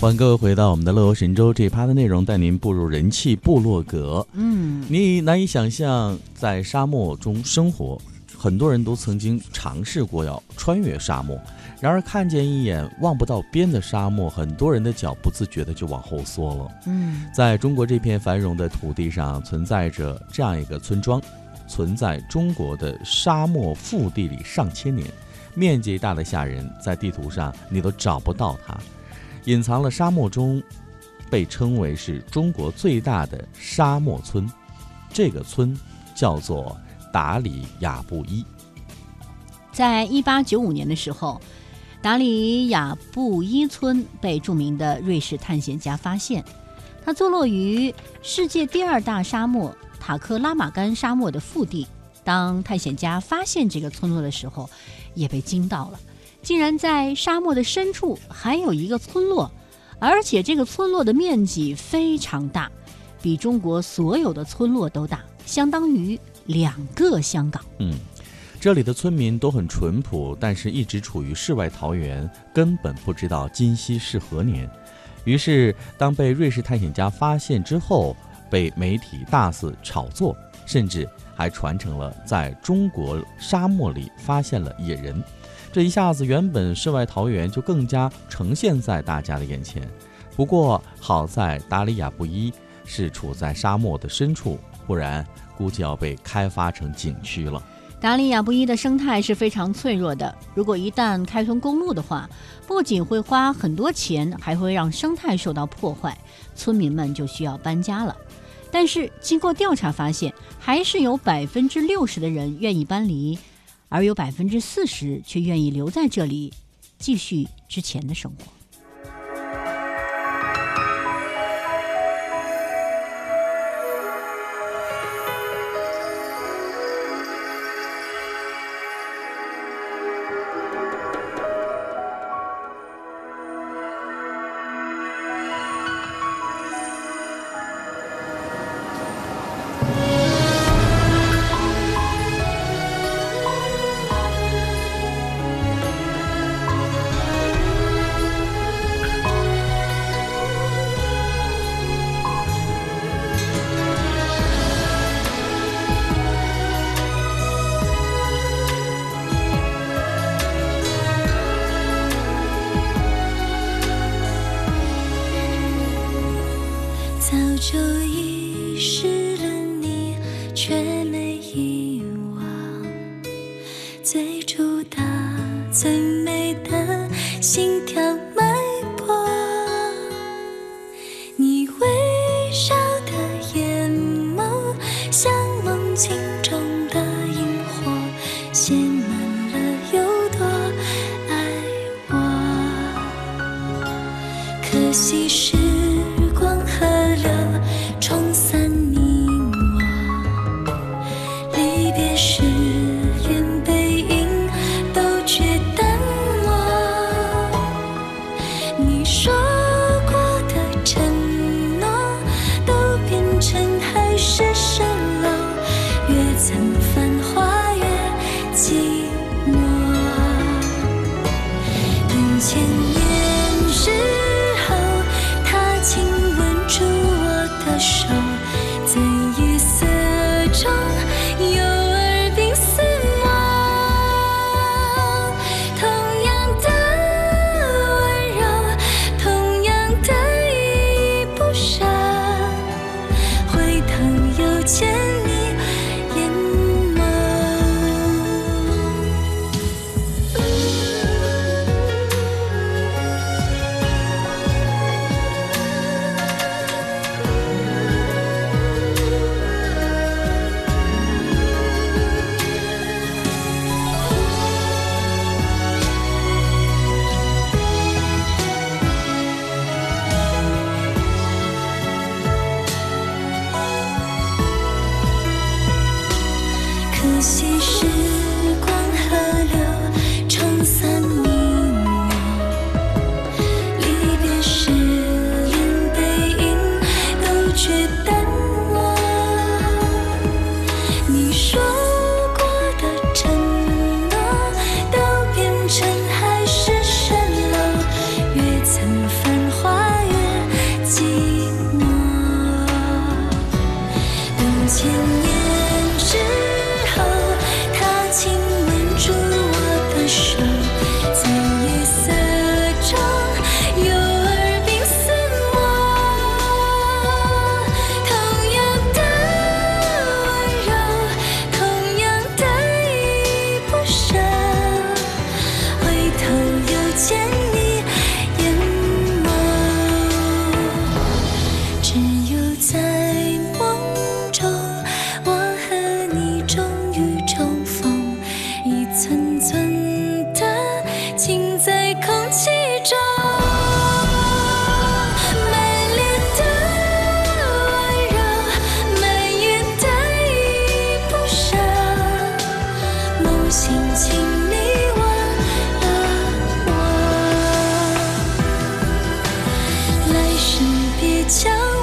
欢迎各位回到我们的乐游神州这一趴的内容，带您步入人气部落格。嗯，你难以想象，在沙漠中生活，很多人都曾经尝试过要穿越沙漠，然而看见一眼望不到边的沙漠，很多人的脚不自觉的就往后缩了。嗯，在中国这片繁荣的土地上，存在着这样一个村庄，存在中国的沙漠腹地里上千年，面积大的吓人，在地图上你都找不到它。隐藏了沙漠中，被称为是中国最大的沙漠村。这个村叫做达里亚布依。在一八九五年的时候，达里亚布依村被著名的瑞士探险家发现。它坐落于世界第二大沙漠塔克拉玛干沙漠的腹地。当探险家发现这个村落的时候，也被惊到了。竟然在沙漠的深处还有一个村落，而且这个村落的面积非常大，比中国所有的村落都大，相当于两个香港。嗯，这里的村民都很淳朴，但是一直处于世外桃源，根本不知道今夕是何年。于是，当被瑞士探险家发现之后，被媒体大肆炒作，甚至还传成了在中国沙漠里发现了野人。这一下子，原本世外桃源就更加呈现在大家的眼前。不过好在达里亚布依是处在沙漠的深处，不然估计要被开发成景区了。达里亚布依的生态是非常脆弱的，如果一旦开通公路的话，不仅会花很多钱，还会让生态受到破坏，村民们就需要搬家了。但是经过调查发现，还是有百分之六十的人愿意搬离。而有百分之四十却愿意留在这里，继续之前的生活。惜时光河流冲散你我离别时连背影都觉淡漠你说过的承诺都变成海市蜃楼越曾繁华越寂寞。灯前强